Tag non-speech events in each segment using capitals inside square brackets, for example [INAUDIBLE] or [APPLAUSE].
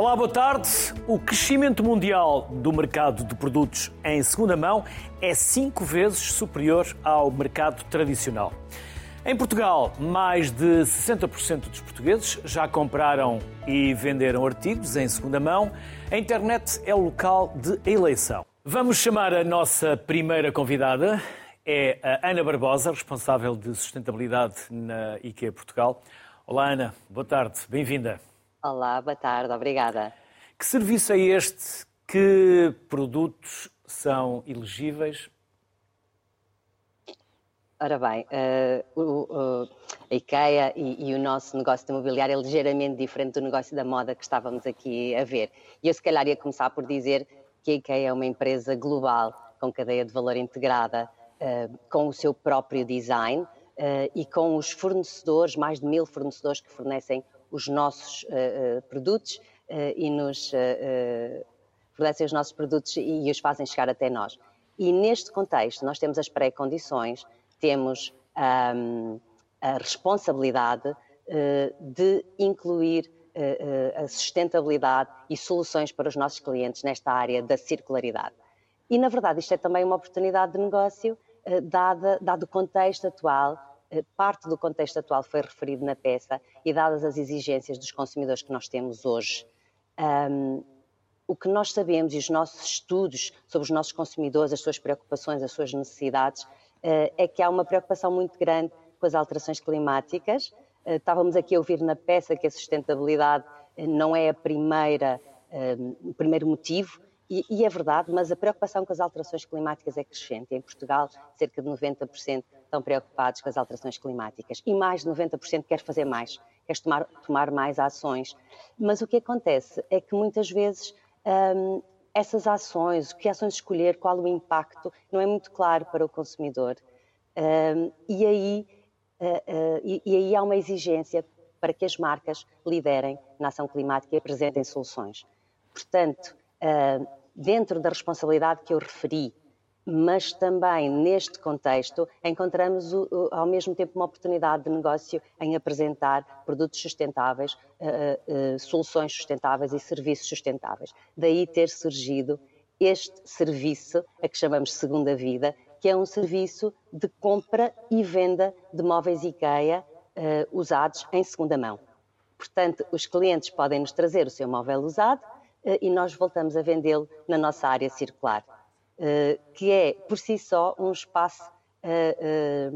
Olá, boa tarde. O crescimento mundial do mercado de produtos em segunda mão é cinco vezes superior ao mercado tradicional. Em Portugal, mais de 60% dos portugueses já compraram e venderam artigos em segunda mão. A internet é o local de eleição. Vamos chamar a nossa primeira convidada. É a Ana Barbosa, responsável de sustentabilidade na IKEA Portugal. Olá, Ana. Boa tarde. Bem-vinda. Olá, boa tarde, obrigada. Que serviço é este? Que produtos são elegíveis? Ora bem, uh, uh, a IKEA e, e, o nosso negócio de imobiliário é ligeiramente diferente do negócio da moda que estávamos aqui a ver. E eu se calhar ia começar por dizer que a IKEA é uma empresa global, com cadeia de valor integrada, uh, com o seu próprio design e com os fornecedores, mais de mil fornecedores que fornecem os nossos uh, uh, produtos uh, e nos fornecem os nossos produtos e, os fazem chegar até nós. E neste contexto, nós temos as pré-condições, temos um, a responsabilidade de incluir a sustentabilidade e soluções para os nossos clientes nesta área da circularidade. E, na verdade, isto é também uma oportunidade de negócio, dada, dado o contexto atual parte do contexto atual foi referido na peça e dadas as exigências dos consumidores que nós temos hoje, um, o que nós sabemos e os nossos estudos sobre os nossos consumidores, as suas preocupações, as suas necessidades, uh, é que há uma preocupação muito grande com as alterações climáticas. Uh, estávamos aqui a ouvir na peça que a sustentabilidade não é a primeira, o primeiro motivo, e, e, é verdade, mas a preocupação com as alterações climáticas é crescente. Em Portugal, cerca de 90% estão preocupados com as alterações climáticas e mais de 90% quer fazer mais, quer tomar, tomar mais ações. Mas o que acontece é que muitas vezes hum, essas ações, que ações escolher, qual o impacto, não é muito claro para o consumidor. Hum, e, aí, uh, uh, e, e aí há uma exigência para que as marcas liderem na ação climática e apresentem soluções. Portanto, uh, dentro da responsabilidade que eu referi, mas também neste contexto encontramos ao mesmo tempo uma oportunidade de negócio em apresentar produtos sustentáveis, uh, uh, soluções sustentáveis e serviços sustentáveis. Daí ter surgido este serviço, a que chamamos Segunda Vida, que é um serviço de compra e venda de móveis IKEA usados em segunda mão. Portanto, os clientes podem nos trazer o seu móvel usado, eh, e nós voltamos a vendê-lo na nossa área circular, eh, que é, por si só, um espaço eh,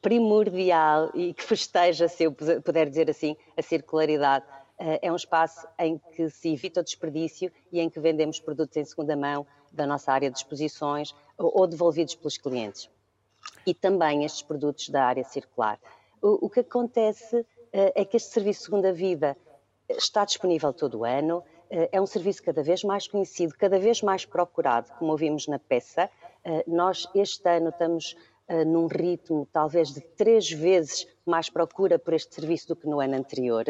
primordial e que festeja, se eu puder dizer assim, a circularidade. É um espaço em que se evita o desperdício e em que vendemos produtos em segunda mão da nossa área de exposições ou devolvidos pelos clientes. E também estes produtos da área circular. O, que acontece é que este serviço Segunda Vida está disponível todo o ano, eh, é um serviço cada vez mais conhecido, cada vez mais procurado, como ouvimos na peça. Eh, nós, este ano, estamos eh, num ritmo talvez de três vezes mais procura por este serviço do que no ano anterior.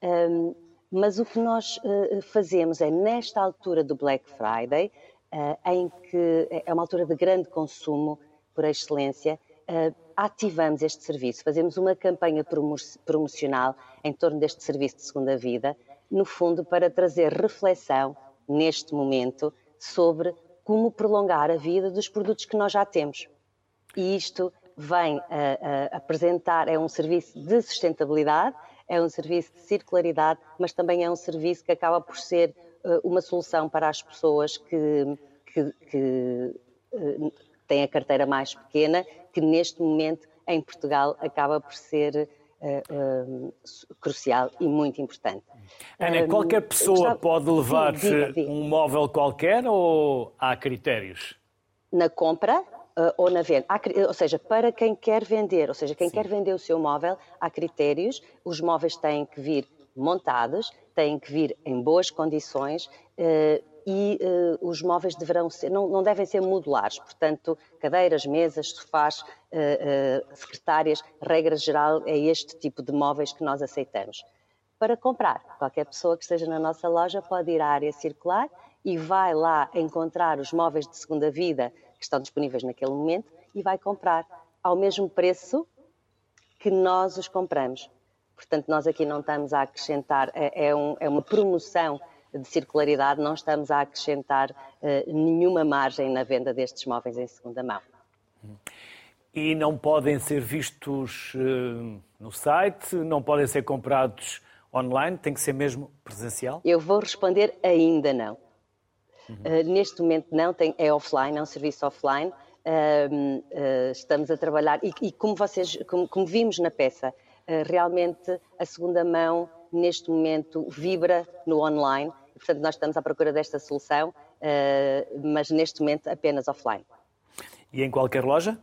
Ehm, mas o que nós fazemos é, nesta altura do Black Friday, em que é uma altura de grande consumo por excelência, ativamos este serviço, fazemos uma campanha promocional em torno deste serviço de segunda vida, no fundo para trazer reflexão neste momento sobre como prolongar a vida dos produtos que nós já temos. E isto vem a, a apresentar, é um serviço de sustentabilidade, é um serviço de circularidade, mas também é um serviço que acaba por ser uh, uma solução para as pessoas que, que, que têm a carteira mais pequena, que neste momento em Portugal acaba por ser uh, uh, crucial e muito importante. Ana, qualquer pessoa gostava... pode levar sim, um móvel qualquer ou há critérios? Na compra uh, ou na venda. Há, ou seja, para quem quer vender, ou seja, quem quer vender o seu móvel, há critérios. Os móveis têm que vir montados, têm que vir em boas condições e uh, os móveis deverão ser, não, não, devem ser modulares, portanto, cadeiras, mesas, sofás, uh, uh, secretárias, regra geral é este tipo de móveis que nós aceitamos. Para comprar, qualquer pessoa que esteja na nossa loja pode ir à área circular e vai lá encontrar os móveis de segunda vida que estão disponíveis naquele momento e vai comprar ao mesmo preço que nós os compramos. Portanto, nós aqui não estamos a acrescentar, é, é, um, é uma promoção de circularidade, não estamos a acrescentar uh, nenhuma margem na venda destes móveis em segunda mão. E não podem ser vistos uh, no site, não podem ser comprados online, tem que ser mesmo presencial? Eu vou responder ainda não. Uhum. Uh, neste momento não, tem, é offline, é um serviço offline. Uh, estamos a trabalhar e, e como vocês, como, como, vimos na peça, realmente a segunda mão neste momento vibra no online Portanto, nós estamos à procura desta solução, uh, mas neste momento apenas offline. E em qualquer loja?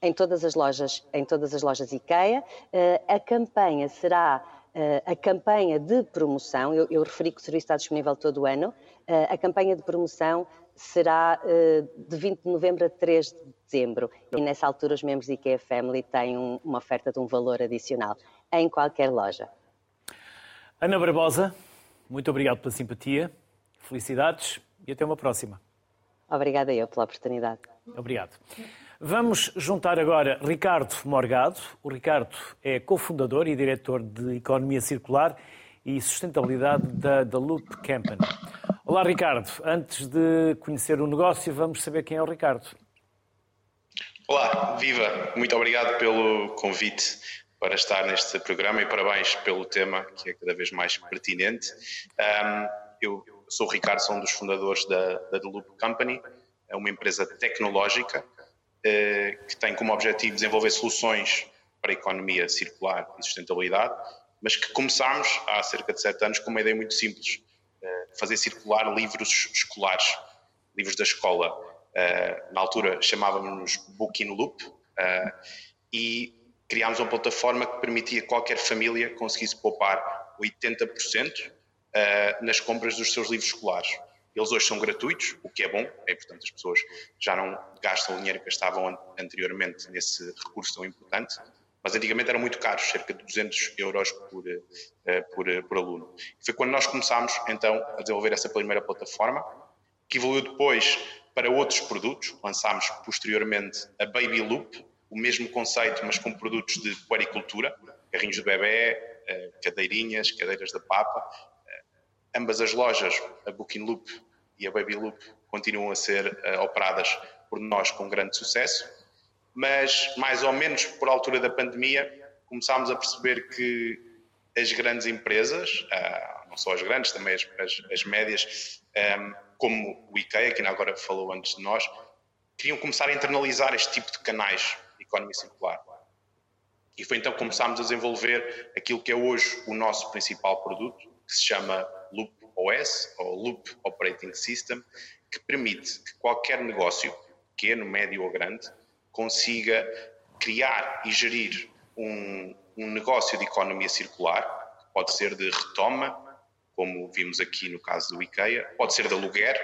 Em todas as lojas, em todas as lojas IKEA. Uh, a campanha será uh, a campanha de promoção. Eu, eu, referi que o serviço está disponível todo o ano. a campanha de promoção será de 20 de novembro a 3 de dezembro. E nessa altura os membros da IKEA Family têm um, uma oferta de um valor adicional em qualquer loja. Ana Barbosa, muito obrigado pela simpatia, felicidades e até uma próxima. Obrigada eu pela oportunidade. Obrigado. Vamos juntar agora Ricardo Morgado. O Ricardo é cofundador e diretor de Economia Circular e Sustentabilidade da, da Loop Company. Olá, Ricardo. Antes de conhecer o negócio, vamos saber quem é o Ricardo. Olá, viva! Muito obrigado pelo convite para estar neste programa e parabéns pelo tema que é cada vez mais pertinente. Um, eu sou o Ricardo, sou um dos fundadores da, da The Loop Company, é uma empresa tecnológica uh, que tem como objetivo desenvolver soluções para a economia circular e sustentabilidade, mas que começámos há cerca de sete anos com uma ideia muito simples, uh, fazer circular livros escolares, livros da escola. Uh, na altura chamávamos Book in Loop, e criámos uma plataforma que permitia que qualquer família conseguisse poupar 80% eh, nas compras dos seus livros escolares. Eles hoje são gratuitos, o que é bom, é importante as pessoas já não gastam o dinheiro que gastavam anteriormente nesse recurso tão importante, mas antigamente eram muito caros, cerca de 200 euros por, eh, por, por aluno. Foi quando nós começámos então a desenvolver essa primeira plataforma, que evoluiu depois para outros produtos, lançámos posteriormente a Baby Loop, o mesmo conceito, mas com produtos de puericultura, carrinhos de bebê, eh, cadeirinhas, cadeiras da papa. Eh, ambas as lojas, a Booking Loop e a Baby Loop, continuam a ser eh, operadas por nós com grande sucesso, mas mais ou menos por altura da pandemia começámos a perceber que as grandes empresas, não só as grandes, também as, as, as médias, como o IKEA, que ainda agora falou antes de nós, queriam começar a internalizar este tipo de canais economia circular. E foi então que começámos a desenvolver aquilo que é hoje o nosso principal produto, que se chama Loop OS, ou Loop Operating System, que permite que qualquer negócio, pequeno, médio ou grande, consiga criar e gerir um, um negócio de economia circular, que pode ser de retoma, como vimos aqui no caso do IKEA, pode ser de aluguer,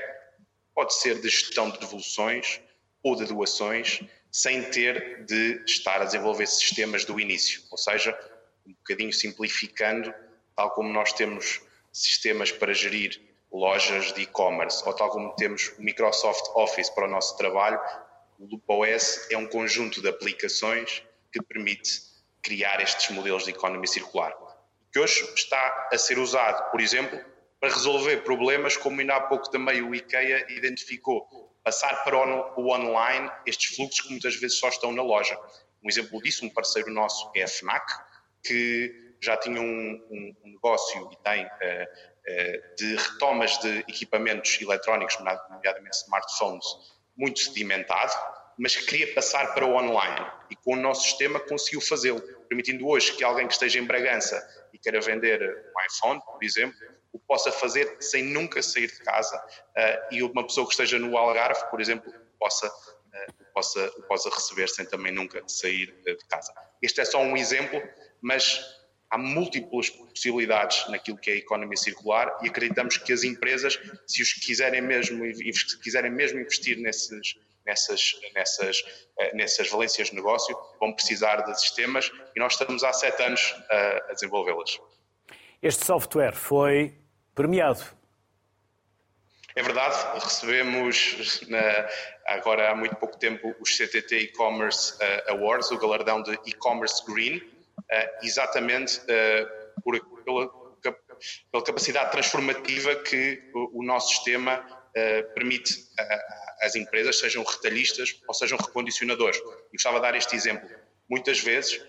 pode ser de gestão de devoluções ou de doações, sem ter de estar a desenvolver sistemas do início. Ou seja, um bocadinho simplificando, tal como nós temos sistemas para gerir lojas de e-commerce, ou tal como temos o Microsoft Office para o nosso trabalho, o LoopOS é um conjunto de aplicações que permite criar estes modelos de economia circular. Que hoje está a ser usado, por exemplo, para resolver problemas como ainda há pouco também o IKEA identificou passar para o online estes fluxos que muitas vezes só estão na loja. Um exemplo disso, um parceiro nosso é a FNAC, que já tinha um, um, negócio e tem uh, uh, de retomas de equipamentos eletrónicos, nomeadamente smartphones, muito sedimentado, mas que queria passar para o online e com o nosso sistema conseguiu fazê-lo, permitindo hoje que alguém que esteja em Bragança e queira vender um iPhone, por exemplo, o possa fazer sem nunca sair de casa uh, e uma pessoa que esteja no Algarve, por exemplo, possa, uh, possa, possa receber sem também nunca sair uh, de casa. Este é só um exemplo, mas há múltiplas possibilidades naquilo que é a economia circular e acreditamos que as empresas, se os quiserem mesmo, quiserem mesmo investir nesses, nessas, nessas, nessas valências de negócio, vão precisar de sistemas e nós estamos há sete anos a, a desenvolvê-las. Este software foi premiado. É verdade, recebemos na, agora há muito pouco tempo os CTT E-Commerce uh, Awards, o galardão de E-Commerce Green, uh, exatamente por, pela, pela capacidade transformativa que o, o nosso sistema permite às empresas, sejam retalhistas ou sejam recondicionadores. E gostava de dar este exemplo. Muitas vezes,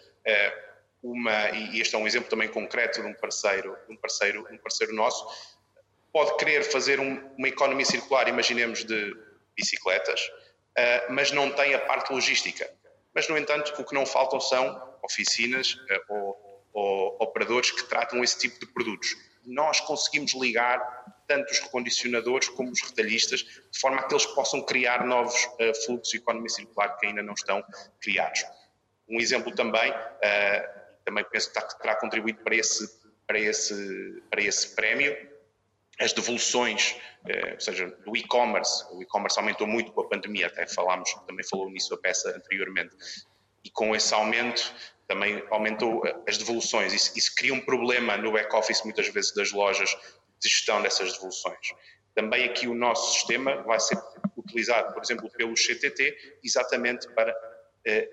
uma, e este é um exemplo também concreto de um parceiro, um parceiro, um parceiro nosso, pode querer fazer um, uma economia circular, imaginemos de bicicletas, uh, mas não tem a parte logística. Mas, no entanto, o que não faltam são oficinas uh, ou, ou, operadores que tratam esse tipo de produtos. Nós conseguimos ligar tanto os recondicionadores como os retalhistas, de forma a que eles possam criar novos uh, fluxos de economia circular que ainda não estão criados. Um exemplo também também penso que terá contribuído para esse, para esse, para esse prémio. As devoluções, eh, ou seja, do e-commerce, o e-commerce aumentou muito com a pandemia, até falámos, também falou nisso a peça anteriormente, e com esse aumento também aumentou eh, as devoluções. Isso, isso cria um problema no back-office, muitas vezes, das lojas de gestão dessas devoluções. Também aqui o nosso sistema vai ser utilizado, por exemplo, pelo CTT, exatamente para eh,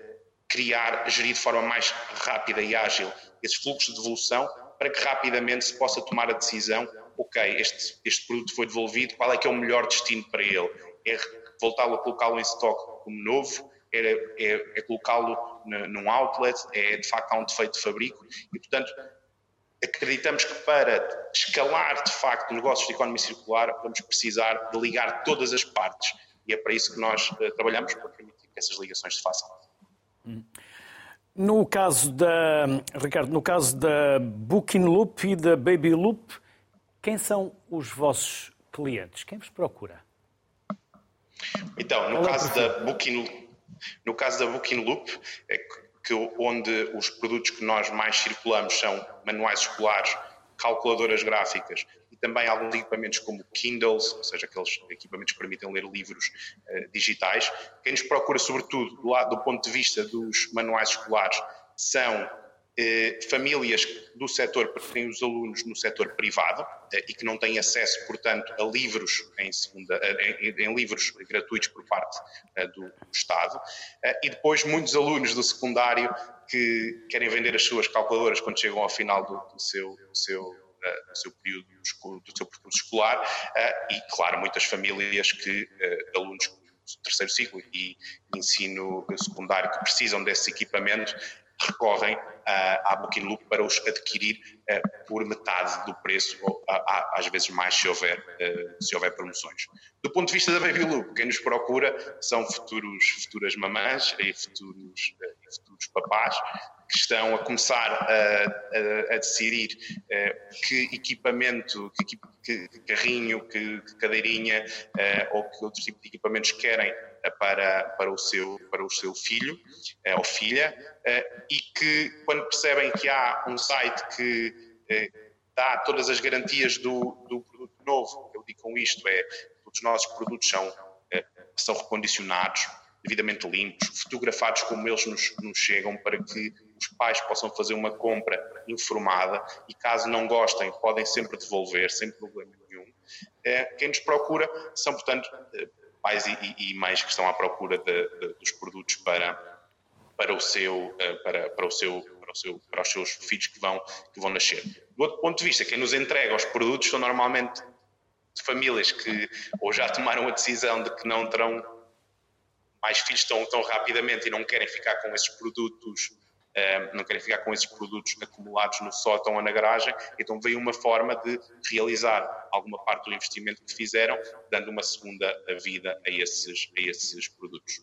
criar, gerir de forma mais rápida e ágil esses fluxos de devolução para que rapidamente se possa tomar a decisão, ok, este, este produto foi devolvido, qual é que é o melhor destino para ele? É voltá-lo a colocá-lo em estoque como novo? É, é, é colocá-lo num outlet? É de facto há um defeito de fabrico? E portanto, acreditamos que para escalar de facto negócios de economia circular vamos precisar de ligar todas as partes e é para isso que nós uh, trabalhamos, para permitir que essas ligações se façam. No caso da, Ricardo, no caso da Booking Loop e da Baby Loop, quem são os vossos clientes? Quem vos procura? Então, no caso da Booking, no caso da Booking Loop, é que onde os produtos que nós mais circulamos são manuais escolares, calculadoras gráficas também alguns equipamentos como Kindles, ou seja, aqueles equipamentos que permitem ler livros uh, digitais. Quem nos procura, sobretudo, do, lado, do ponto de vista dos manuais escolares, são uh, famílias do setor, que têm os alunos no setor privado uh, e que não têm acesso, portanto, a livros em, segunda, em, em livros gratuitos por parte do Estado. e depois muitos alunos do secundário que querem vender as suas calculadoras quando chegam ao final do, do seu, do seu do seu período do seu percurso escolar e, claro, muitas famílias que, alunos do terceiro ciclo e ensino secundário que precisam desses equipamentos recorrem à Booking Loop para os adquirir por metade do preço, ou às vezes mais se houver, se houver promoções. Do ponto de vista da Baby Loop, quem nos procura são futuros, futuras mamãs e futuros, futuros papás que estão a começar a, a, a decidir uh, que equipamento, que, que carrinho, que, que cadeirinha uh, ou que outros tipos de equipamentos querem uh, para, para, o seu, para o seu filho ou filha e que quando percebem que há um site que dá todas as garantias do, do produto novo, eu digo com isto é, todos os nossos produtos são, são recondicionados, devidamente limpos, fotografados como eles nos, nos chegam para que os pais possam fazer uma compra informada e caso não gostem podem sempre devolver sem problema nenhum. É, quem nos procura são, portanto, eh, pais e, e mães que estão à procura de, de, dos produtos para, para, o seu, eh, para, para, o seu, para, o seu, para os seus filhos que vão, que vão nascer. Do outro ponto de vista, quem nos entrega os produtos são normalmente famílias que ou já tomaram a decisão de que não terão mais filhos tão, tão rapidamente e não querem ficar com esses produtos não querem ficar com esses produtos acumulados no sótão ou na garagem, então veio uma forma de realizar alguma parte do investimento que fizeram, dando uma segunda vida a esses, a esses produtos.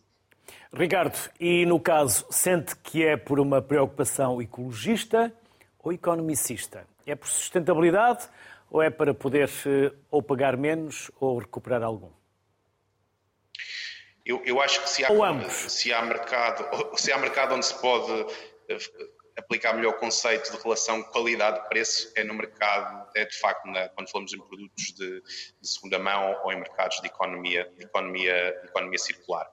Ricardo, e no caso, sente que é por uma preocupação ecologista ou economicista? É por sustentabilidade ou é para poder eh, ou pagar menos ou recuperar algum? Eu, eu acho que se há, se há, mercado, [LAUGHS] se há mercado onde se pode aplicar melhor o conceito de relação qualidade-preço é no mercado, é de facto na, quando falamos em produtos de, de, segunda mão ou em mercados de economia, de economia, de economia circular.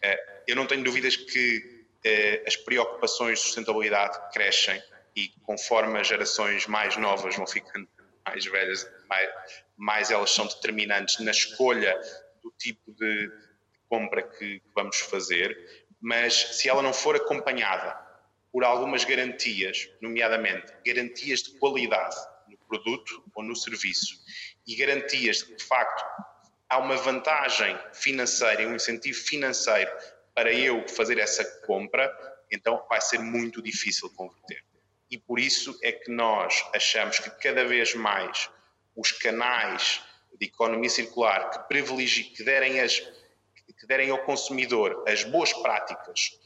Eh, eu não tenho dúvidas que eh, as preocupações de sustentabilidade crescem e conforme as gerações mais novas vão ficando mais velhas, mais, mais elas são determinantes na escolha do tipo de compra que, vamos fazer, mas se ela não for acompanhada por algumas garantias, nomeadamente garantias de qualidade no produto ou no serviço e garantias de que, de facto, há uma vantagem financeira, um incentivo financeiro para eu fazer essa compra, então vai ser muito difícil converter. E por isso é que nós achamos que cada vez mais os canais de economia circular que privilegiem, que derem, as, que derem ao consumidor as boas práticas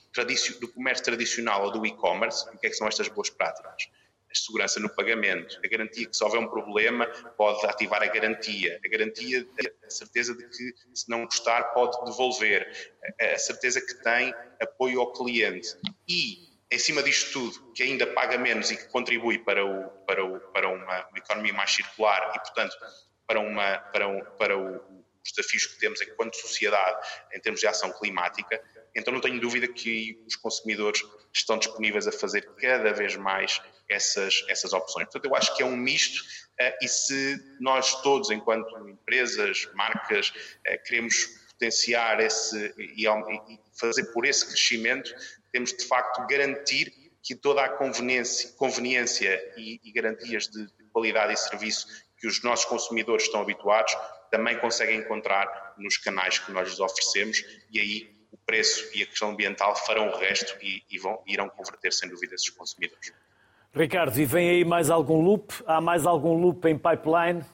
do comércio tradicional ou do e-commerce, o que, é que são estas boas práticas? A segurança no pagamento, a garantia que se houver um problema pode ativar a garantia, a garantia, a certeza de que se não gostar pode devolver, a certeza que tem apoio ao cliente. E em cima disto tudo, que ainda paga menos e que contribui para, o, para, o, para uma, uma economia mais circular e, portanto, para, uma, para, um, para o, os desafios que temos enquanto sociedade em termos de ação climática, então não tenho dúvida que os consumidores estão disponíveis a fazer cada vez mais essas, essas opções. Portanto, eu acho que é um misto uh, e se nós todos, enquanto empresas, marcas, uh, queremos potenciar esse e, e, fazer por esse crescimento, temos de facto garantir que toda a conveniência, conveniência e, e garantias de, de qualidade e serviço que os nossos consumidores estão habituados também conseguem encontrar nos canais que nós lhes oferecemos e aí o preço e a questão ambiental farão o resto e, e vão, irão converter sem dúvida esses consumidores. Ricardo, e vem aí mais algum loop? Há mais algum loop em pipeline?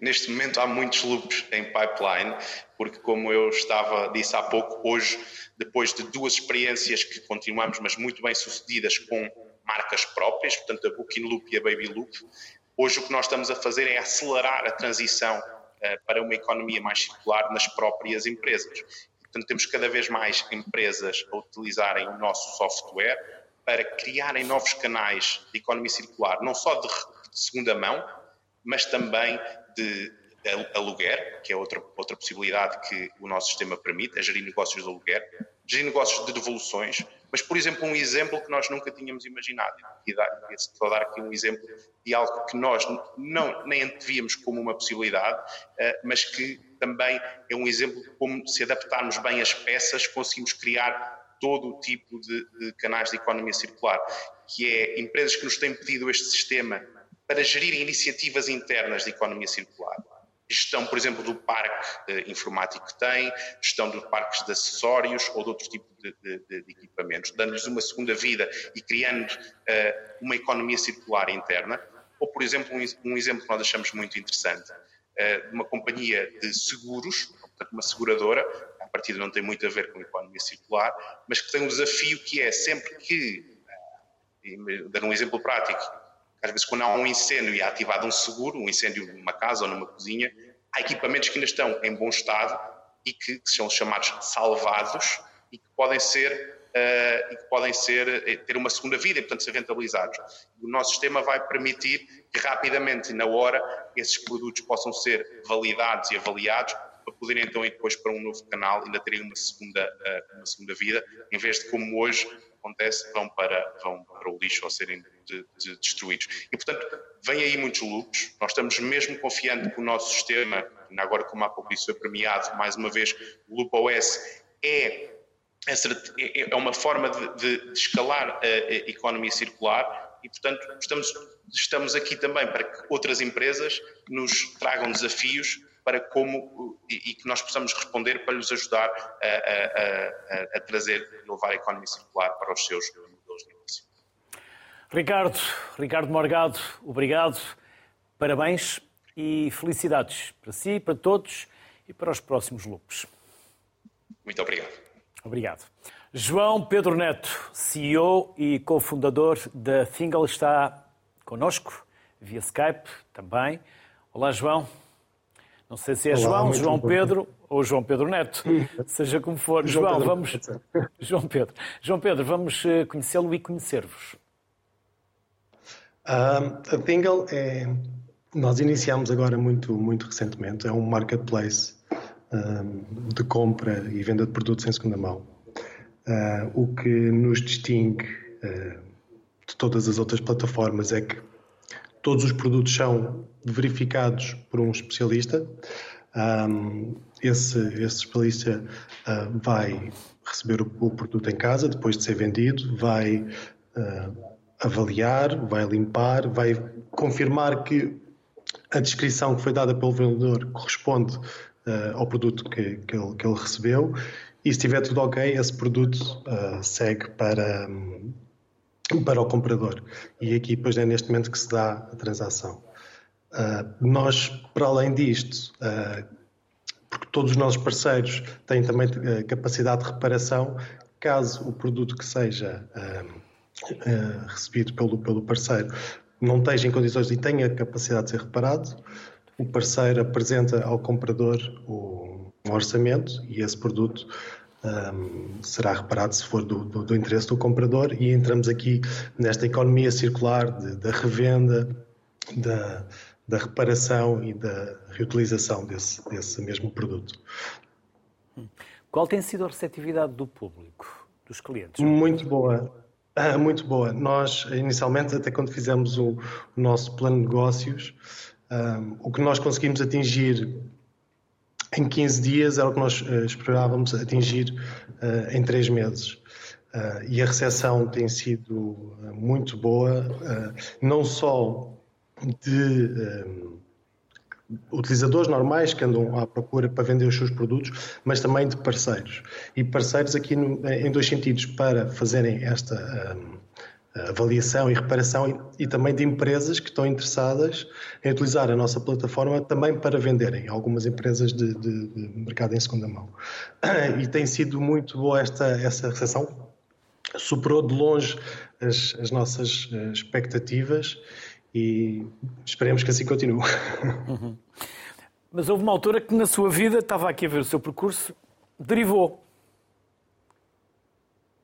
Neste momento há muitos loops em pipeline, porque como eu estava disse há pouco, hoje, depois de duas experiências que continuamos, mas muito bem sucedidas com marcas próprias, portanto a Booking Loop e a Baby Loop, hoje o que nós estamos a fazer é acelerar a transição uh, para uma economia mais circular nas próprias empresas. Portanto, temos cada vez mais empresas a utilizarem o nosso software para criarem novos canais de economia circular, não só de segunda mão, mas também de aluguer, que é outra, outra possibilidade que o nosso sistema permite, é gerir negócios de aluguer, gerir negócios de devoluções, mas, por exemplo, um exemplo que nós nunca tínhamos imaginado, e vou dar aqui um exemplo de algo que nós não, nem antevíamos como uma possibilidade, eh, mas que também é um exemplo de como, se adaptarmos bem as peças, conseguimos criar todo o tipo de, de canais de economia circular, que é empresas que nos têm pedido este sistema para gerir iniciativas internas de economia circular. Gestão, por exemplo, do parque eh, informático que tem, gestão de parques de acessórios ou de outros tipos de, de, de equipamentos, dando-lhes uma segunda vida e criando uh, uma economia circular interna. Ou, por exemplo, um, um exemplo que nós achamos muito interessante, uh, de uma companhia de seguros, portanto, uma seguradora, a partir de não tem muito a ver com a economia circular, mas que tem um desafio que é sempre que, dar um exemplo prático, às vezes, quando há um incêndio e é ativado um seguro, um incêndio numa casa ou numa cozinha, há equipamentos que ainda estão em bom estado e que, são chamados salvados e que podem ser Uh, e que podem ser, eh, ter uma segunda vida e, portanto, ser rentabilizados. O nosso sistema vai permitir que rapidamente e na hora esses produtos possam ser validados e avaliados para poderem então ir depois para um novo canal ainda terem uma segunda, uh, uma segunda vida, em vez de como hoje acontece, vão para, vão para o lixo ou serem de, de destruídos. E, portanto, vem aí muitos loops. Nós estamos mesmo confiando que o nosso sistema, agora como há pouco isso foi premiado, mais uma vez, o Loop OS é, é, é uma forma de, de escalar a, a economia circular e, portanto, estamos, estamos aqui também para que outras empresas nos tragam desafios para como e, que nós possamos responder para lhes ajudar a, a, a, a trazer e levar a economia circular para os seus modelos de negócio. Ricardo, Ricardo Morgado, obrigado, parabéns e felicidades para si, para todos e para os próximos loops. Muito obrigado. Obrigado. João Pedro Neto, CEO e cofundador da Thingle, está conosco via Skype também. Olá, João. Não sei se é Olá, João, João Pedro ou João Pedro Neto, seja como for. João, João vamos. [LAUGHS] João Pedro. João Pedro, vamos eh, conhecê-lo e conhecer-vos. A Tingle é. Nós iniciamos agora muito, muito recentemente. É um marketplace um, de compra e venda de produtos em segunda mão. Uh, o que nos distingue uh, de todas as outras plataformas é que todos os produtos são verificados por um especialista, Um, esse, esse especialista uh, vai receber o, o, produto em casa depois de ser vendido, vai uh, avaliar, vai limpar, vai confirmar que a descrição que foi dada pelo vendedor corresponde uh, ao produto que, que, ele, que, ele, recebeu e se estiver tudo ok, esse produto segue para, um, para o comprador. E aqui, depois, é neste momento que se dá a transação. Uh, nós, para além disto, uh, porque todos os nossos parceiros têm também uh, capacidade de reparação, caso o produto que seja recebido pelo, pelo parceiro não esteja em condições e tenha capacidade de ser reparado, o parceiro apresenta ao comprador o, um orçamento e esse produto um, será reparado se for do, do, do, interesse do comprador e entramos aqui nesta economia circular da revenda, da, da reparação e da reutilização desse, desse mesmo produto. Qual tem sido a receptividade do público, dos clientes? Muito boa. Ah, muito boa. Nós, inicialmente, até quando fizemos o, o nosso plano de negócios, um, o que nós conseguimos atingir em 15 dias era o que nós uh, esperávamos atingir uh, em 3 meses. Uh, e a recepção tem sido muito boa, não só de utilizadores normais que andam à procura para vender os seus produtos, mas também de parceiros. E parceiros aqui no, em dois sentidos, para fazerem esta avaliação e reparação e, e, também de empresas que estão interessadas em utilizar a nossa plataforma também para venderem, algumas empresas de, de, de mercado em segunda mão. E tem sido muito boa esta, essa recepção, superou de longe as, as nossas eh, expectativas e esperemos que assim continue. [LAUGHS] Uhum. Mas houve uma altura que na sua vida, estava aqui a ver o seu percurso, derivou.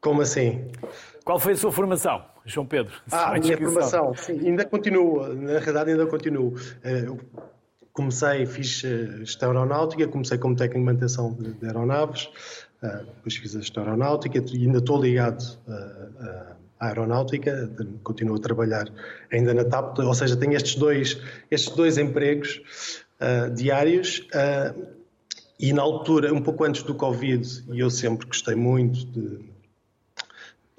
Como assim? Qual foi a sua formação, João Pedro? Ah, a minha formação, sim, ainda continuo, na realidade ainda continuo. Eh, eu comecei, fiz eh, gestão aeronáutica, comecei como técnico de manutenção de aeronaves, eh, depois fiz a gestão aeronáutica e ainda estou ligado à aeronáutica, continuo a trabalhar ainda na TAP, ou seja, tenho estes dois, estes dois empregos diários e na altura, um pouco antes do Covid, e eu sempre gostei muito de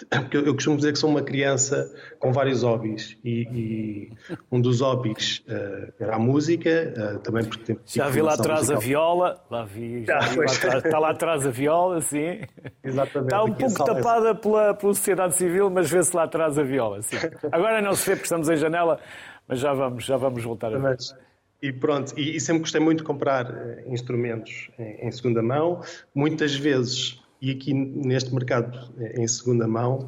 porque eu costumo dizer que sou uma criança com vários hobbies e, e um dos hobbies uh, era a música, uh, também porque tem Já vi lá atrás musical. a viola, lá vi, já, já vi lá atrás, está lá atrás a viola, sim. Exatamente. Está um pouco tapada pela, pela sociedade civil, mas vê-se lá atrás a viola, sim. Agora não se vê porque estamos em janela, mas já vamos, já vamos voltar a ver. E pronto, e, e, sempre gostei muito de comprar uh, instrumentos em, em segunda mão, muitas vezes e aqui neste mercado em segunda mão,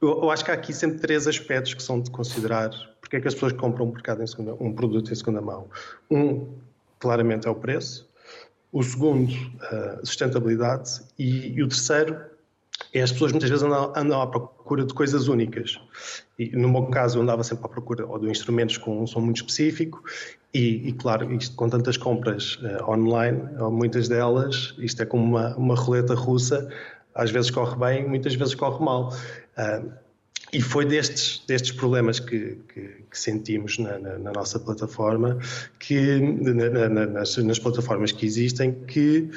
eu, acho que há aqui sempre três aspectos que são de considerar porque é que as pessoas compram um, mercado em segunda, um produto em segunda mão. Um, claramente, é o preço. O segundo, a sustentabilidade. E, e o terceiro, é as pessoas muitas vezes andam, andam, à procura de coisas únicas. E no meu caso, eu andava sempre à procura ou de instrumentos com um som muito específico e, e, claro, isto com tantas compras uh, online, muitas delas, isto é como uma, uma roleta russa, às vezes corre bem, muitas vezes corre mal. Uh, e foi destes, destes problemas que, que, que sentimos na, na, na, nossa plataforma, que na, nas, nas, plataformas que existem, que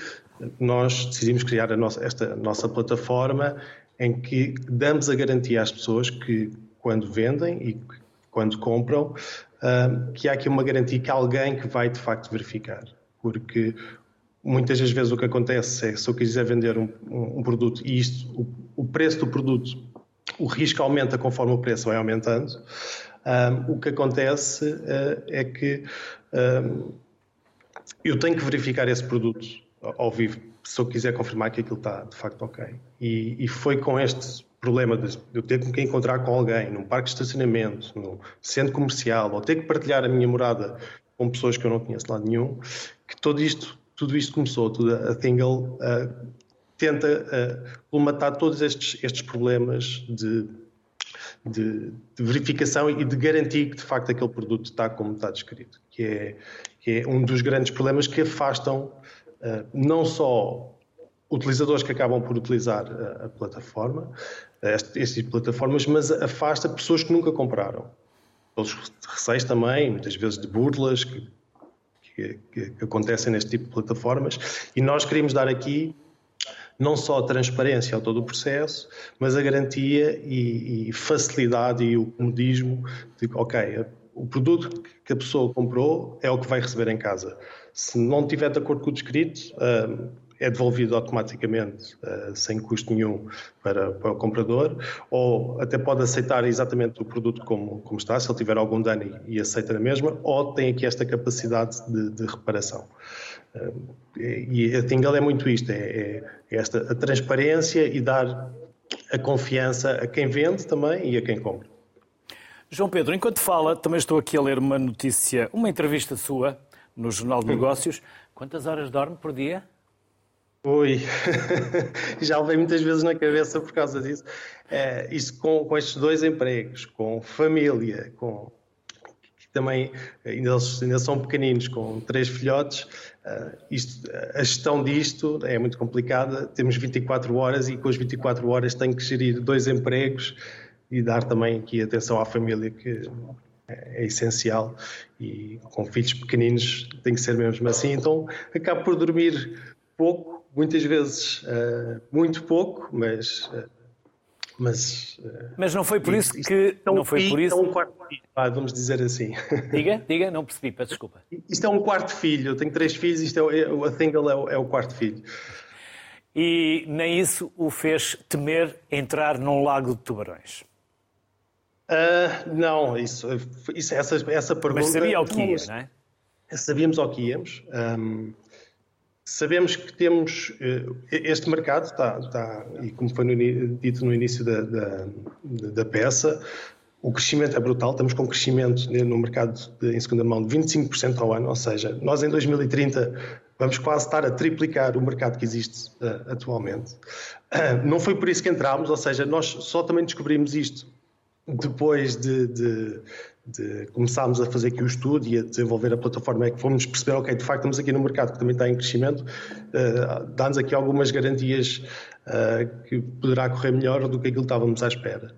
nós decidimos criar nossa, esta nossa plataforma em que damos a garantia às pessoas que quando vendem e quando compram, que há aqui uma garantia que alguém que vai de facto verificar. Porque muitas das vezes o que acontece é se eu quiser vender um, um produto e isto, o, o, preço do produto, o risco aumenta conforme o preço vai aumentando, um, o que acontece uh, é que um, eu tenho que verificar esse produto ao vivo se eu quiser confirmar que aquilo está de facto ok. E, e foi com este problema de eu ter que encontrar com alguém num parque de estacionamento, no centro comercial, ou ter que partilhar a minha morada com pessoas que eu não conheço lá nenhum, que todo isto, tudo isto começou, tudo, a Tingle uh, tenta uh, colmatar todos estes, estes problemas de, de, de, verificação e de garantir que de facto aquele produto está como está descrito, que é, que é um dos grandes problemas que afastam uh, não só utilizadores que acabam por utilizar a, a plataforma, este, este tipo de plataformas, mas afasta pessoas que nunca compraram. Pelos receios também, muitas vezes de burlas, que, que, que, acontecem neste tipo de plataformas e nós queríamos dar aqui não só a transparência ao todo o processo, mas a garantia e, e facilidade e o comodismo de, ok, o produto que a pessoa comprou é o que vai receber em casa. Se não tiver de acordo com o descrito, é devolvido automaticamente, uh, sem custo nenhum para, para, o comprador, ou até pode aceitar exatamente o produto como, como está, se ele tiver algum dano e, e aceita na mesma, ou tem aqui esta capacidade de, de reparação. Uh, e a Tingle é muito isto, é, é esta a transparência e dar a confiança a quem vende também e a quem compra. João Pedro, enquanto fala, também estou aqui a ler uma notícia, uma entrevista sua no Jornal de Negócios. Quantas horas dorme por dia? Ui, [LAUGHS] já levei muitas vezes na cabeça por causa disso. É, isto com, com estes dois empregos, com família, com que também ainda, ainda são pequeninos, com três filhotes, uh, isto, a gestão disto é muito complicada. Temos 24 horas e com as 24 horas tenho que gerir dois empregos e dar também aqui atenção à família, que é, é essencial. E com filhos pequeninos tem que ser mesmo assim. Então acabo por dormir pouco muitas vezes uh, muito pouco, mas uh, mas mas não foi por isso que é um não foi por isso é um quarto filho, vamos dizer assim. [LAUGHS] Diga, diga, não percebi, peço desculpa. Isto é um quarto filho, eu tenho três filhos, isto é, a Thingle é o, é o quarto filho. E nem isso o fez temer entrar num lago de tubarões. Uh, não, isso, isso essa, essa pergunta. Mas sabia o que ia, não é? Sabíamos ao que íamos. Um, Sabemos que temos eh, este mercado, está, está e como foi no, dito no início da, da, da, peça, o crescimento é brutal. Estamos com um crescimento no mercado de, em segunda mão de 25% ao ano, ou seja, nós em 2030 vamos quase estar a triplicar o mercado que existe uh, atualmente. Uh, não foi por isso que entramos, ou seja, nós só também descobrimos isto depois de, de, de, começarmos a fazer aqui o estudo e a desenvolver a plataforma, é que fomos perceber, ok, de facto estamos aqui no mercado que também está em crescimento, uh, dá-nos aqui algumas garantias uh, que poderá correr melhor do que aquilo que estávamos à espera.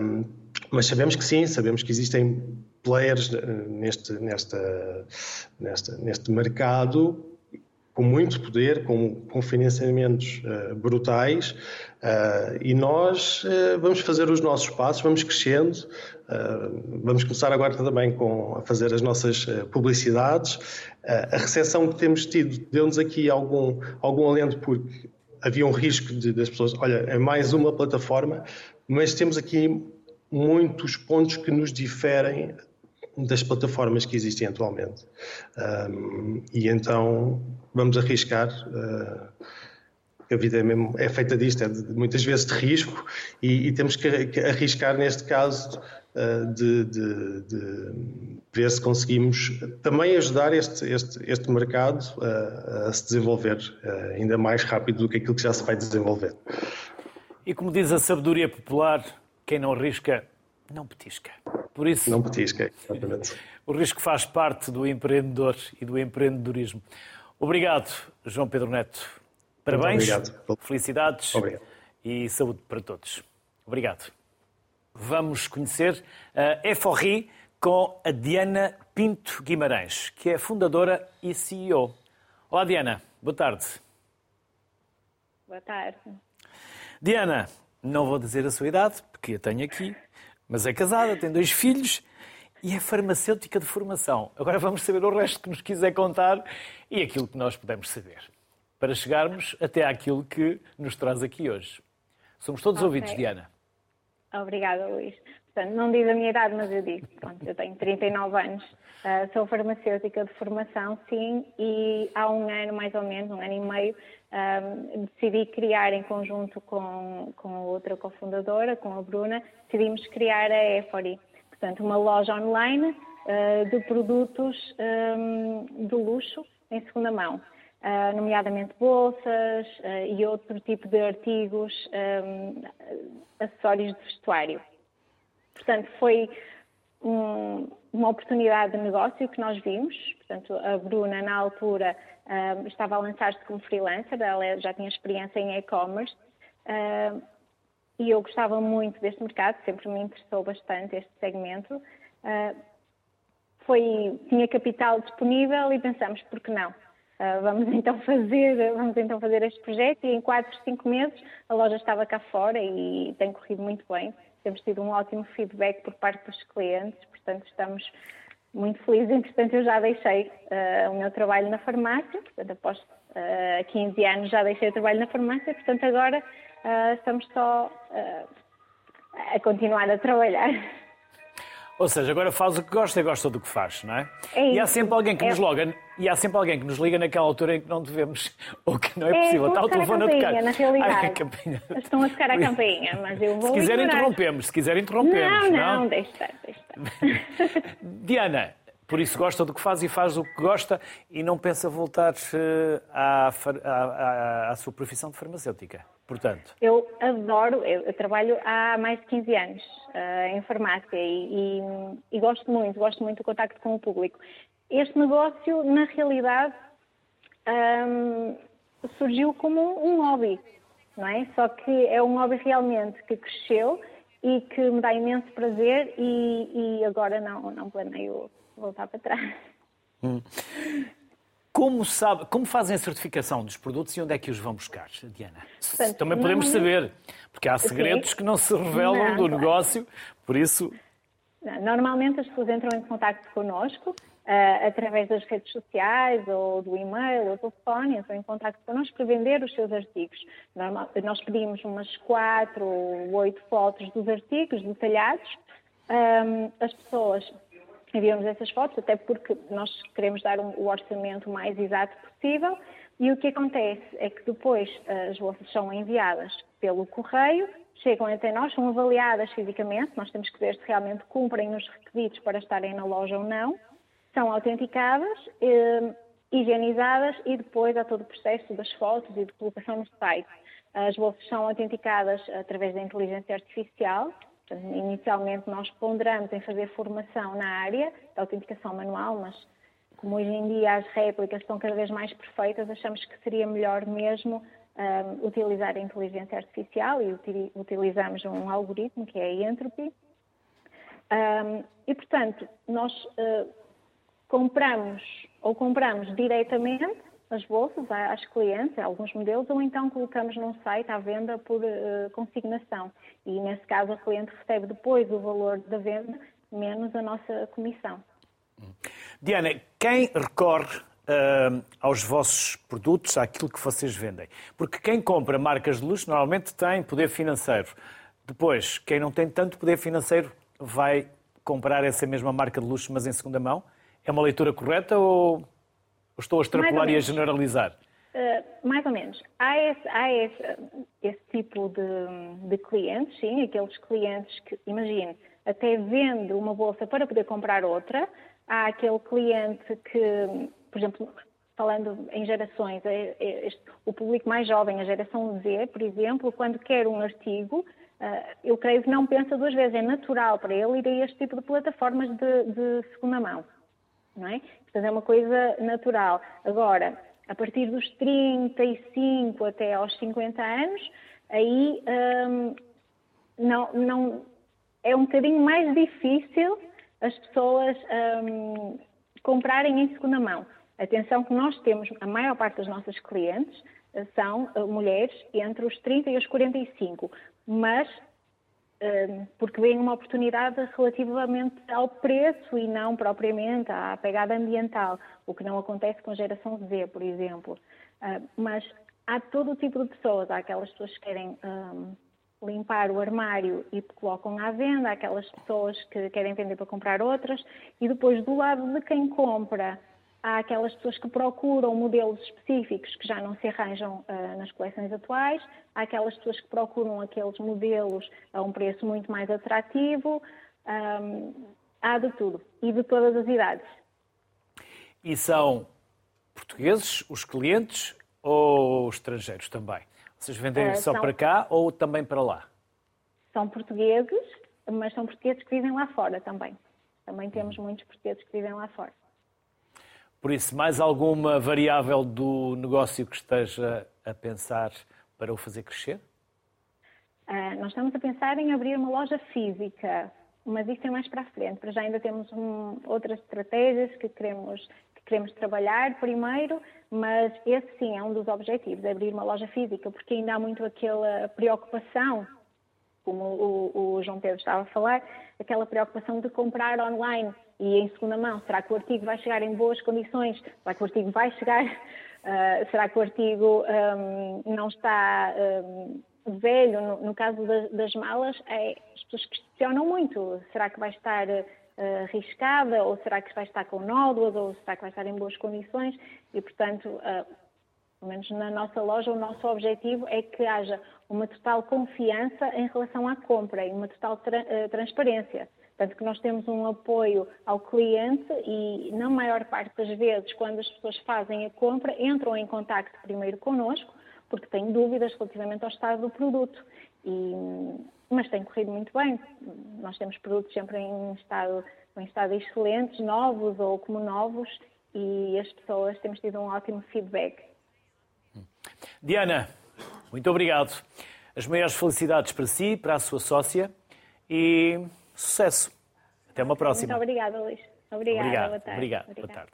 Um, mas sabemos que sim, sabemos que existem players eh, neste, nesta, nesta, neste mercado com muito poder, com, com financiamentos uh, brutais, uh, e nós uh, vamos fazer os nossos passos, vamos crescendo, vamos começar agora também com, a fazer as nossas publicidades. a recepção que temos tido deu-nos aqui algum, algum alento, porque havia um risco de, das pessoas, olha, é mais uma plataforma, mas temos aqui muitos pontos que nos diferem das plataformas que existem atualmente. Um, e então vamos arriscar. Uh, a vida é, mesmo, é feita disto, é de, muitas vezes de risco, e, e temos que, que, arriscar neste caso de, de, de, ver se conseguimos também ajudar este, este, este mercado uh, a se desenvolver uh, ainda mais rápido do que aquilo que já se vai desenvolver. E como diz a sabedoria popular, quem não arrisca, não petisca. Por isso, não petisca, exatamente. o risco faz parte do empreendedor e do empreendedorismo. Obrigado, João Pedro Neto. Parabéns, felicidades obrigado. e saúde para todos. Obrigado. Vamos conhecer a Eforri com a Diana Pinto Guimarães, que é fundadora e CEO. Olá, Diana. Boa tarde. Boa tarde. Diana, não vou dizer a sua idade, porque a tenho aqui, mas é casada, tem dois filhos e é farmacêutica de formação. Agora vamos saber o resto que nos quiser contar e aquilo que nós podemos saber. Para chegarmos até àquilo que nos traz aqui hoje. Somos todos okay. ouvidos, Diana. Obrigada, Luís. Portanto, não diz a minha idade, mas eu digo, pronto, eu tenho 39 anos, uh, sou farmacêutica de formação, sim, e há um ano, mais ou menos, um ano e meio, um, decidi criar em conjunto com, com outra cofundadora, com a Bruna, decidimos criar a Efory, portanto, uma loja online uh, de produtos um, de luxo em segunda mão. Uh, nomeadamente bolsas uh, e outro tipo de artigos, um, acessórios de vestuário. Portanto, foi um, uma oportunidade de negócio que nós vimos. Portanto, a Bruna, na altura, um, estava a lançar-se como freelancer, ela já tinha experiência em e-commerce. E eu gostava muito deste mercado, sempre me interessou bastante este segmento. Foi, tinha capital disponível e pensamos, por que não? Uh, vamos [LAUGHS] então fazer vamos então fazer este projeto e em 4, 5 meses a loja estava cá fora e tem corrido muito bem. Temos tido um ótimo feedback por parte dos clientes, portanto estamos muito felizes. Entretanto, eu já deixei uh, o meu trabalho na farmácia, portanto, após uh, 15 anos já deixei o trabalho na farmácia, portanto agora estamos só a continuar a trabalhar. [LAUGHS] Ou seja, agora faz o que gosta e gosta do que faz, não é? é e há sempre alguém que é... nos loga, e há sempre alguém que nos liga naquela altura em que não devemos, [LAUGHS] ou que não é, é possível. Está o telefone a, tocar. Na realidade. a Estão a tocar a campainha, mas eu vou. Se quiser ignorar. interrompemos, se quiser interrompemos. Não, não, não? deixa estar, deixa estar. [LAUGHS] [LAUGHS] Diana, por isso gosta do que faz e faz o que gosta e não pensa voltar eh, à, à, à, sua profissão de farmacêutica portanto? Eu adoro, eu, trabalho há mais de 15 anos uh, em farmácia e, e, e, gosto muito, gosto muito do contacto com o público. Este negócio, na realidade, um, surgiu como um hobby, não é? Só que é um hobby realmente que cresceu e que me dá imenso prazer e, e agora não, não planeio voltar para trás. Hum. Como, sabe, como fazem a certificação dos produtos e onde é que os vão buscar, Diana? Portanto, Também podemos saber, porque há segredos que não se revelam não, do negócio, por isso... Normalmente as pessoas entram em contato connosco uh, através das redes sociais ou do e-mail ou do telefone, entram em contato connosco para vender os seus artigos. Normal, nós pedimos umas quatro ou oito fotos dos artigos detalhados. Um, as pessoas enviamos essas fotos, até porque nós queremos dar um, o orçamento mais exato possível. E o que acontece é que depois as bolsas são enviadas pelo correio, chegam até nós, são avaliadas fisicamente, nós temos que ver se realmente cumprem os requisitos para estarem na loja ou não, são autenticadas, eh, higienizadas e depois há todo o processo das fotos e de colocação no site. As bolsas são autenticadas através da inteligência artificial, inicialmente nós ponderamos em fazer formação na área da autenticação manual, mas como hoje em dia as réplicas estão cada vez mais perfeitas, achamos que seria melhor mesmo um, utilizar a inteligência artificial e utilizamos um algoritmo que é a Entropy. Um, e, portanto, nós uh, compramos ou compramos diretamente as bolsas às clientes, alguns modelos, ou então colocamos num site à venda por uh, consignação. E nesse caso a cliente recebe depois o valor da venda menos a nossa comissão. Diana, quem recorre uh, aos vossos produtos, àquilo que vocês vendem? Porque quem compra marcas de luxo normalmente tem poder financeiro. Depois, quem não tem tanto poder financeiro vai comprar essa mesma marca de luxo, mas em segunda mão? É uma leitura correta ou ou estou a extrapolar e a generalizar? Uh, mais ou menos. Há esse, há esse, esse tipo de, de, clientes, sim, aqueles clientes que, imagine, até vende uma bolsa para poder comprar outra. Há aquele cliente que, por exemplo, falando em gerações, é, é, este, o público mais jovem, a geração Z, por exemplo, quando quer um artigo, uh, eu creio que não pensa duas vezes. É natural para ele ir a este tipo de plataformas de, de segunda mão não é? Portanto, é uma coisa natural. Agora, a partir dos 35 até aos 50 anos, aí hum, não, não, é um bocadinho mais difícil as pessoas hum, comprarem em segunda mão. Atenção que nós temos, a maior parte das nossas clientes são eh, mulheres entre os 30 e os 45, mas porque vem uma oportunidade relativamente ao preço e não propriamente à pegada ambiental, o que não acontece com a geração Z, por exemplo. Mas há todo o tipo de pessoas, há aquelas pessoas que querem limpar o armário e colocam à venda, há aquelas pessoas que querem vender para comprar outras, e depois do lado de quem compra há aquelas pessoas que procuram modelos específicos que já não se arranjam uh, nas coleções atuais, há aquelas pessoas que procuram aqueles modelos a um preço muito mais atrativo, um, há de tudo e de todas as idades. E são portugueses os clientes ou estrangeiros também? Vocês vendem uh, só são... para cá ou também para lá? São portugueses, mas são portugueses que vivem lá fora também. Também temos muitos portugueses que vivem lá fora. Por isso, mais alguma variável do negócio que esteja a pensar para o fazer crescer? Uh, nós estamos a pensar em abrir uma loja física mas isso é mais para a frente. Para já ainda temos um, outras estratégias que queremos, que queremos trabalhar primeiro, mas esse sim é um dos objetivos, abrir uma loja física, porque ainda há muito aquela preocupação, como o, o João Pedro estava a falar, aquela preocupação de comprar online e em segunda mão. Será que o artigo vai chegar em boas condições? Será que o artigo vai chegar? Uh, [LAUGHS] será que o artigo um, não está um, velho? No, no caso das, das, malas, é, as pessoas questionam muito. Será que vai estar uh, riscada? Ou será que vai estar com nódulas? Ou será que vai estar em boas condições? E, portanto, uh, pelo menos na nossa loja, o nosso objetivo é que haja uma total confiança em relação à compra e uma total tra transparência. Tanto que nós temos um apoio ao cliente e, na maior parte das vezes, quando as pessoas fazem a compra, entram em contacto primeiro connosco, porque têm dúvidas relativamente ao estado do produto. E, mas tem corrido muito bem. Nós temos produtos sempre em estado, em estado excelentes, novos ou como novos, e as pessoas temos tido um ótimo feedback. Diana, muito obrigado. As maiores felicidades para si, para a sua sócia e Sucesso. Até uma próxima. Muito obrigada, Luís. Obrigada. Obrigado. Boa tarde. Obrigado. Boa tarde.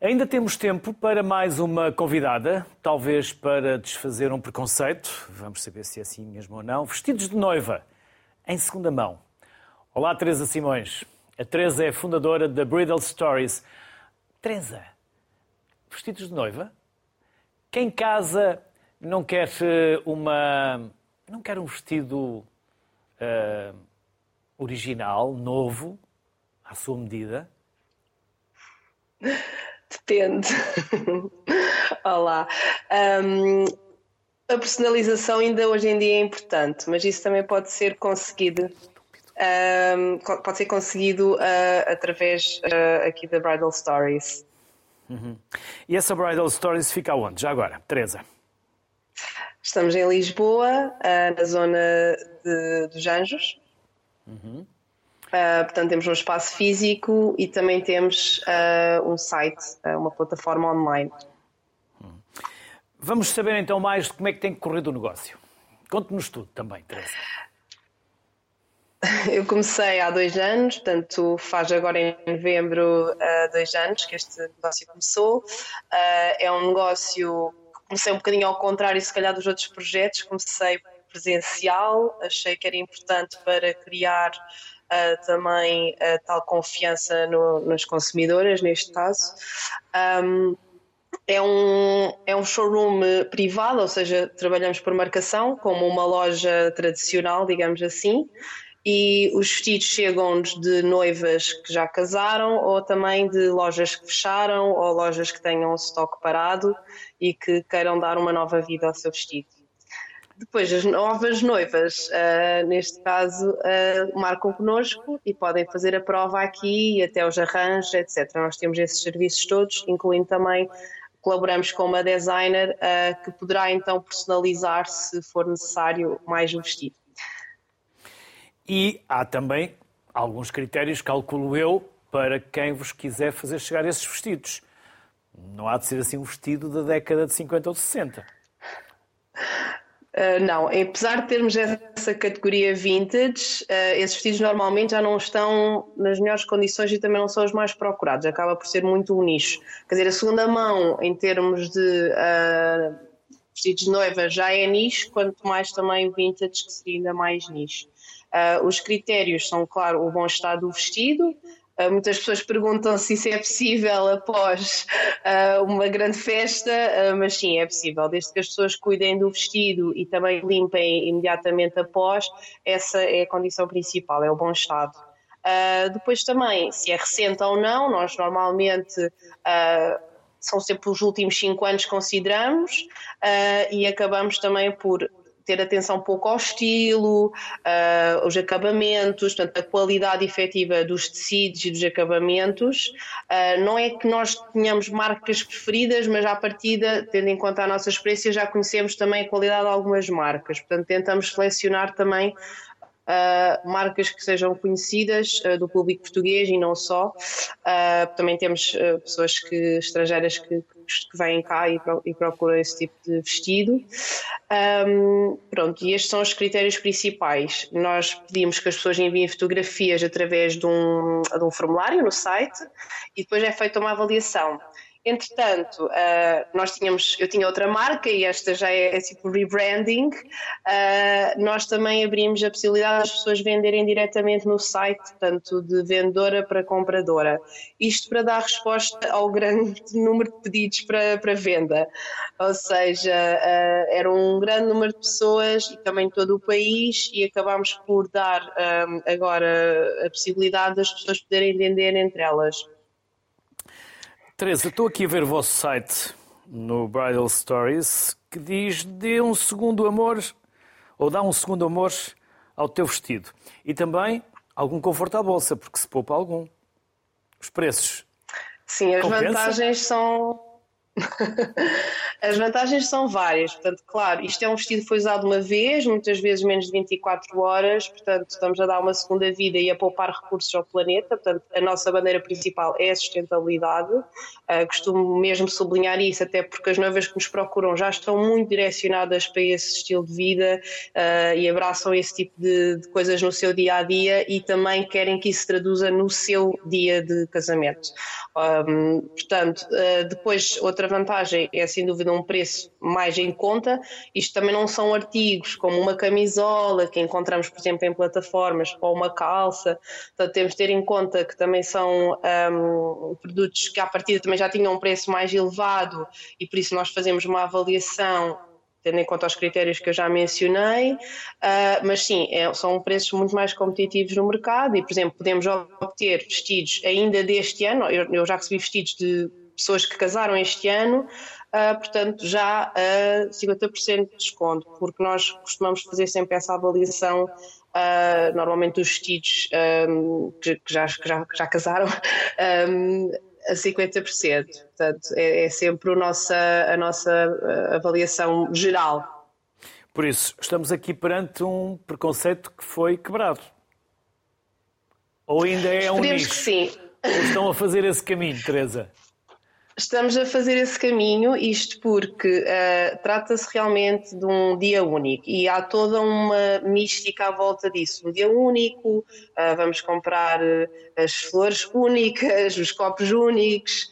Ainda temos tempo para mais uma convidada, talvez para desfazer um preconceito. Vamos saber se é assim mesmo ou não. Vestidos de noiva, em segunda mão. Olá, Teresa Simões. A Teresa é fundadora da Bridal Stories. Teresa, vestidos de noiva? Quem casa não quer eh, uma. não quer um vestido. Uh, original, novo, à sua medida? Depende. [LAUGHS] Olá. Um, a personalização ainda hoje em dia é importante, mas isso também pode ser conseguido. Um, pode ser conseguido uh, através uh, aqui da Bridal Stories. Uhum. E essa Bridal Stories fica onde? Já agora, Teresa? Estamos em Lisboa, uh, na zona de, dos Anjos. Uhum. Uh, portanto, temos um espaço físico e também temos uh, um site, uh, uma plataforma online. Vamos saber então mais de como é que tem corrido o negócio. Conte-nos tudo também, Teresa. [LAUGHS] Eu comecei há dois anos, portanto faz agora em novembro dois anos que este negócio começou. É um negócio que comecei um bocadinho ao contrário, se calhar, dos outros projetos. Comecei presencial, achei que era importante para criar uh, também uh, tal confiança no, nas consumidoras, neste caso. Um, é um, é um showroom privado, ou seja, trabalhamos por marcação, como uma loja tradicional, digamos assim, e os vestidos chegam-nos de noivas que já casaram ou também de lojas que fecharam ou lojas que tenham estoque parado e que queiram dar uma nova vida ao seu vestido. Depois, as novas noivas, uh, neste caso, uh, marcam connosco e podem fazer a prova aqui até os arranjos, etc. Nós temos esses serviços todos, incluindo também, colaboramos com uma designer uh, que poderá então personalizar, se for necessário, mais o vestido. E há também alguns critérios, calculo eu, para quem vos quiser fazer chegar esses vestidos. Não há de ser assim um vestido da década de 50 ou 60. Uh, não, apesar de termos essa categoria vintage, uh, esses vestidos normalmente já não estão nas melhores condições e também não são os mais procurados, acaba por ser muito um nicho. Quer dizer, a segunda mão, em termos de uh, vestidos de noiva, já é nicho, quanto mais também vintage, que seria ainda mais nicho. os critérios são, claro, o bom estado do vestido, ah, muitas pessoas perguntam se isso é possível após uh, uma grande festa, uh, mas sim, é possível. Desde que as pessoas cuidem do vestido e também limpem imediatamente após, essa é a condição principal, é o bom estado. depois também, se é recente ou não, nós normalmente são sempre os últimos cinco anos que consideramos e acabamos também por ter atenção um pouco ao estilo, uh, os acabamentos, portanto, a qualidade efetiva dos tecidos e dos acabamentos. Uh, não é que nós tenhamos marcas preferidas, mas à partida, tendo em conta a nossa experiência, já conhecemos também a qualidade de algumas marcas. Portanto, tentamos selecionar também Uh, marcas que sejam conhecidas uh, do público português e não só. Uh, também temos pessoas que, estrangeiras que, que vêm cá e, e, procuram esse tipo de vestido. Um, pronto, e estes são os critérios principais. Nós pedimos que as pessoas enviem fotografias através de um, de um formulário no site e depois é feita uma avaliação. Entretanto, uh, nós tínhamos, eu tinha outra marca e esta já é, é tipo rebranding. Uh, nós também abrimos a possibilidade das pessoas venderem diretamente no site, tanto de vendedora para compradora. Isto para dar resposta ao grande [LAUGHS] número de pedidos para, para venda. Ou seja, uh, era um grande número de pessoas e também todo o país, e acabámos por dar agora a possibilidade das pessoas poderem vender entre elas. Teresa, estou aqui a ver o vosso site no Bridal Stories que diz dê um segundo amor ou dá um segundo amor ao teu vestido. E também algum conforto à bolsa, porque se poupa algum. Os preços. Sim, as compensa? vantagens são [LAUGHS] As vantagens são várias, portanto, claro, isto é um vestido que foi usado uma vez, muitas vezes menos de 24 horas, portanto, estamos a dar uma segunda vida e a poupar recursos ao planeta, portanto, a nossa bandeira principal é a sustentabilidade. Uh, costumo mesmo sublinhar isso, até porque as noivas que nos procuram já estão muito direcionadas para esse estilo de vida uh, e abraçam esse tipo de, de, coisas no seu dia a dia e também querem que isso se traduza no seu dia de casamento. Um, portanto, uh, depois, outra vantagem é sem dúvida um preço mais em conta. Isto também não são artigos como uma camisola que encontramos, por exemplo, em plataformas ou uma calça. Portanto, temos de ter em conta que também são um, produtos que à partida também já tinham um preço mais elevado e por isso nós fazemos uma avaliação tendo em conta os critérios que eu já mencionei, uh, mas sim, é, são preços muito mais competitivos no mercado e, por exemplo, podemos obter vestidos ainda deste ano, eu, eu já recebi vestidos de pessoas que casaram este ano, uh, portanto, já a 50% de desconto, porque nós costumamos fazer sempre essa avaliação. Uh, normalmente os vestidos um, que, que, já, que, já, que já casaram um, [LAUGHS] a 50%. Portanto, é, é sempre a nossa, a nossa avaliação geral. Por isso, estamos aqui perante um preconceito que foi quebrado. Ou ainda é um Esperemos nicho? que sim. Ou estão a fazer esse caminho, Teresa? Estamos a fazer esse caminho, isto porque uh, trata-se realmente de um dia único e há toda uma mística à volta disso. Um dia único, uh, vamos comprar uh, as flores únicas, os copos únicos,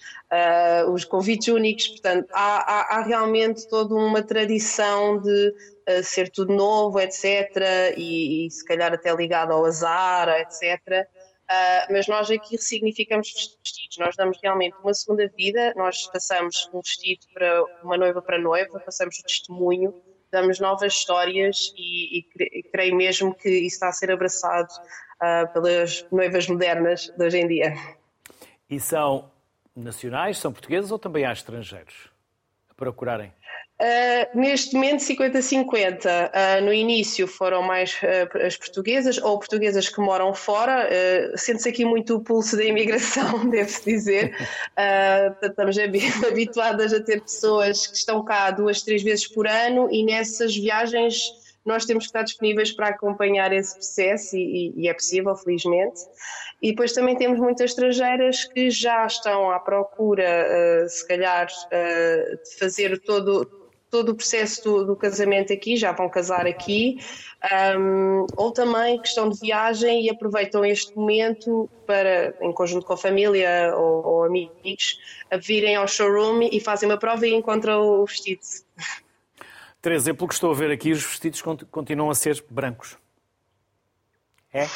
os convites únicos, portanto, há, há, há realmente toda uma tradição de ser tudo novo, etc., e, e se calhar até ligado ao azar, etc. Uh, mas nós aqui ressignificamos vestidos, nós damos realmente uma segunda vida, nós passamos um vestido para uma noiva para noiva, passamos o testemunho, damos novas histórias e, e, creio mesmo que isso está a ser abraçado uh, pelas noivas modernas de hoje em dia. E são nacionais, são portugueses ou também há estrangeiros a procurarem? Uh, neste momento 50-50. Uh, no início foram mais uh, as portuguesas ou portuguesas que moram fora. Sente-se aqui muito o pulso da imigração, [LAUGHS] deve-se dizer. estamos [LAUGHS] habituadas a ter pessoas que estão cá duas, três vezes por ano e nessas viagens nós temos que estar disponíveis para acompanhar esse processo e, e é possível, felizmente. E depois também temos muitas estrangeiras que já estão à procura, se calhar, de fazer todo todo o processo do, do, casamento aqui, já vão casar aqui, um, ou também questão de viagem e aproveitam este momento para, em conjunto com a família ou, ou amigos, virem ao showroom e fazem uma prova e encontram o vestido. Teresa, pelo que estou a ver aqui, os vestidos continuam a ser brancos. É?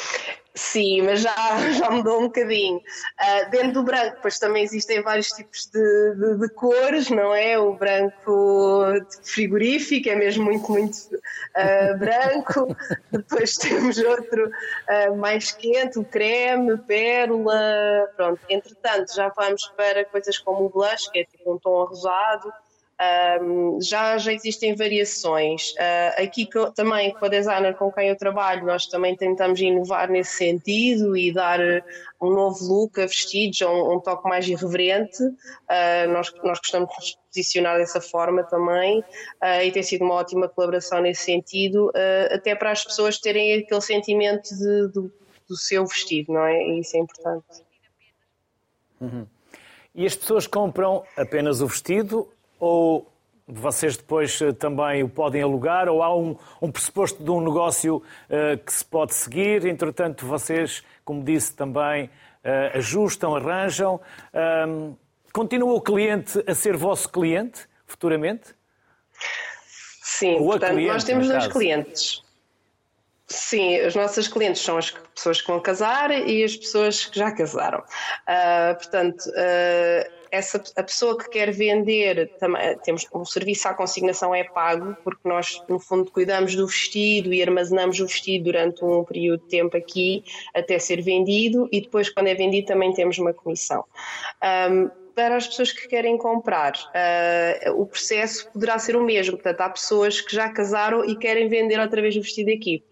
Sim, mas já, [LAUGHS] já mudou um bocadinho. Uh, dentro do branco, pois também existem vários tipos de, de, de, cores, não é? O branco frigorífico é mesmo muito, muito uh, [LAUGHS] branco. Depois [LAUGHS] temos outro uh, mais quente, o creme, pérola. Pronto, entretanto, já vamos para coisas como o blush, que é tipo um tom rosado. Um, já, já existem variações. Uh, aqui também com a designer com quem eu trabalho, nós também tentamos inovar nesse sentido e dar um novo look a vestidos, um, um toque mais irreverente. Uh, nós, nós gostamos de nos posicionar dessa forma também uh, e tem sido uma ótima colaboração nesse sentido, até para as pessoas terem aquele sentimento de, do, do seu vestido, não é? E isso é importante. Uhum. E as pessoas compram apenas o vestido ou vocês depois eh, também o podem alugar, ou há um, um pressuposto de um negócio uh, que se pode seguir, entretanto vocês, como disse também, uh, ajustam, arranjam. Um, continua o cliente a ser vosso cliente futuramente? Sim, portanto, cliente, nós temos dois clientes. Sim, as nossas clientes são as pessoas que vão casar e as pessoas que já casaram. Uh, portanto, uh, essa, a pessoa que quer vender, também, temos o serviço à consignação é pago, porque nós, no fundo, cuidamos do vestido e armazenamos o vestido durante um período de tempo aqui até ser vendido e depois, quando é vendido, também temos uma comissão. Um, para as pessoas que querem comprar. Uh, o processo poderá ser o mesmo, portanto, há pessoas que já casaram e querem vender outra vez o vestido aqui.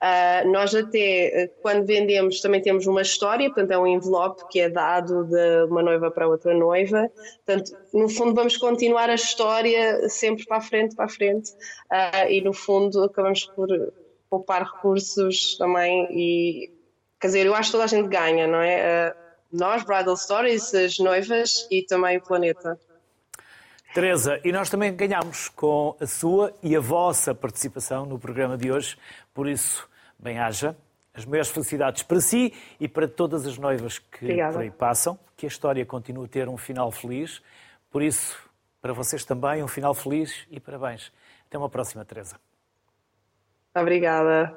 Uh, nós até, quando vendemos, também temos uma história, portanto, é um envelope que é dado de uma noiva para outra noiva. Portanto, no fundo, vamos continuar a história sempre para a frente, para a frente, uh, e no fundo, acabamos por poupar recursos também e quer dizer, eu acho que toda a gente ganha, não é? Nós, Bridal Stories, as noivas e também o planeta. Teresa, e nós também ganhamos com a sua e a vossa participação no programa de hoje, por isso, bem-haja. As maiores felicidades para si e para todas as noivas que Obrigada. por aí passam. Que a história continue a ter um final feliz. Por isso, para vocês também, um final feliz e parabéns. Até uma próxima, Teresa. Obrigada.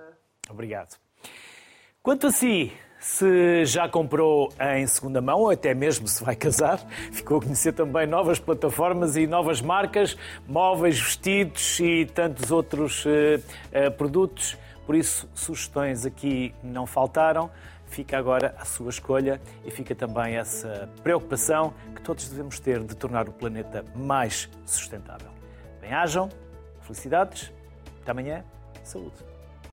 Obrigado. Quanto a si, se já comprou em segunda mão ou até mesmo se vai casar, [LAUGHS] ficou a conhecer também novas plataformas e novas marcas, móveis, vestidos e tantos outros uh, uh, produtos. Por isso, sugestões aqui não faltaram. Fica agora a sua escolha e fica também essa preocupação que todos devemos ter de tornar o planeta mais sustentável. Bem-ajam, felicidades, até amanhã, saúde.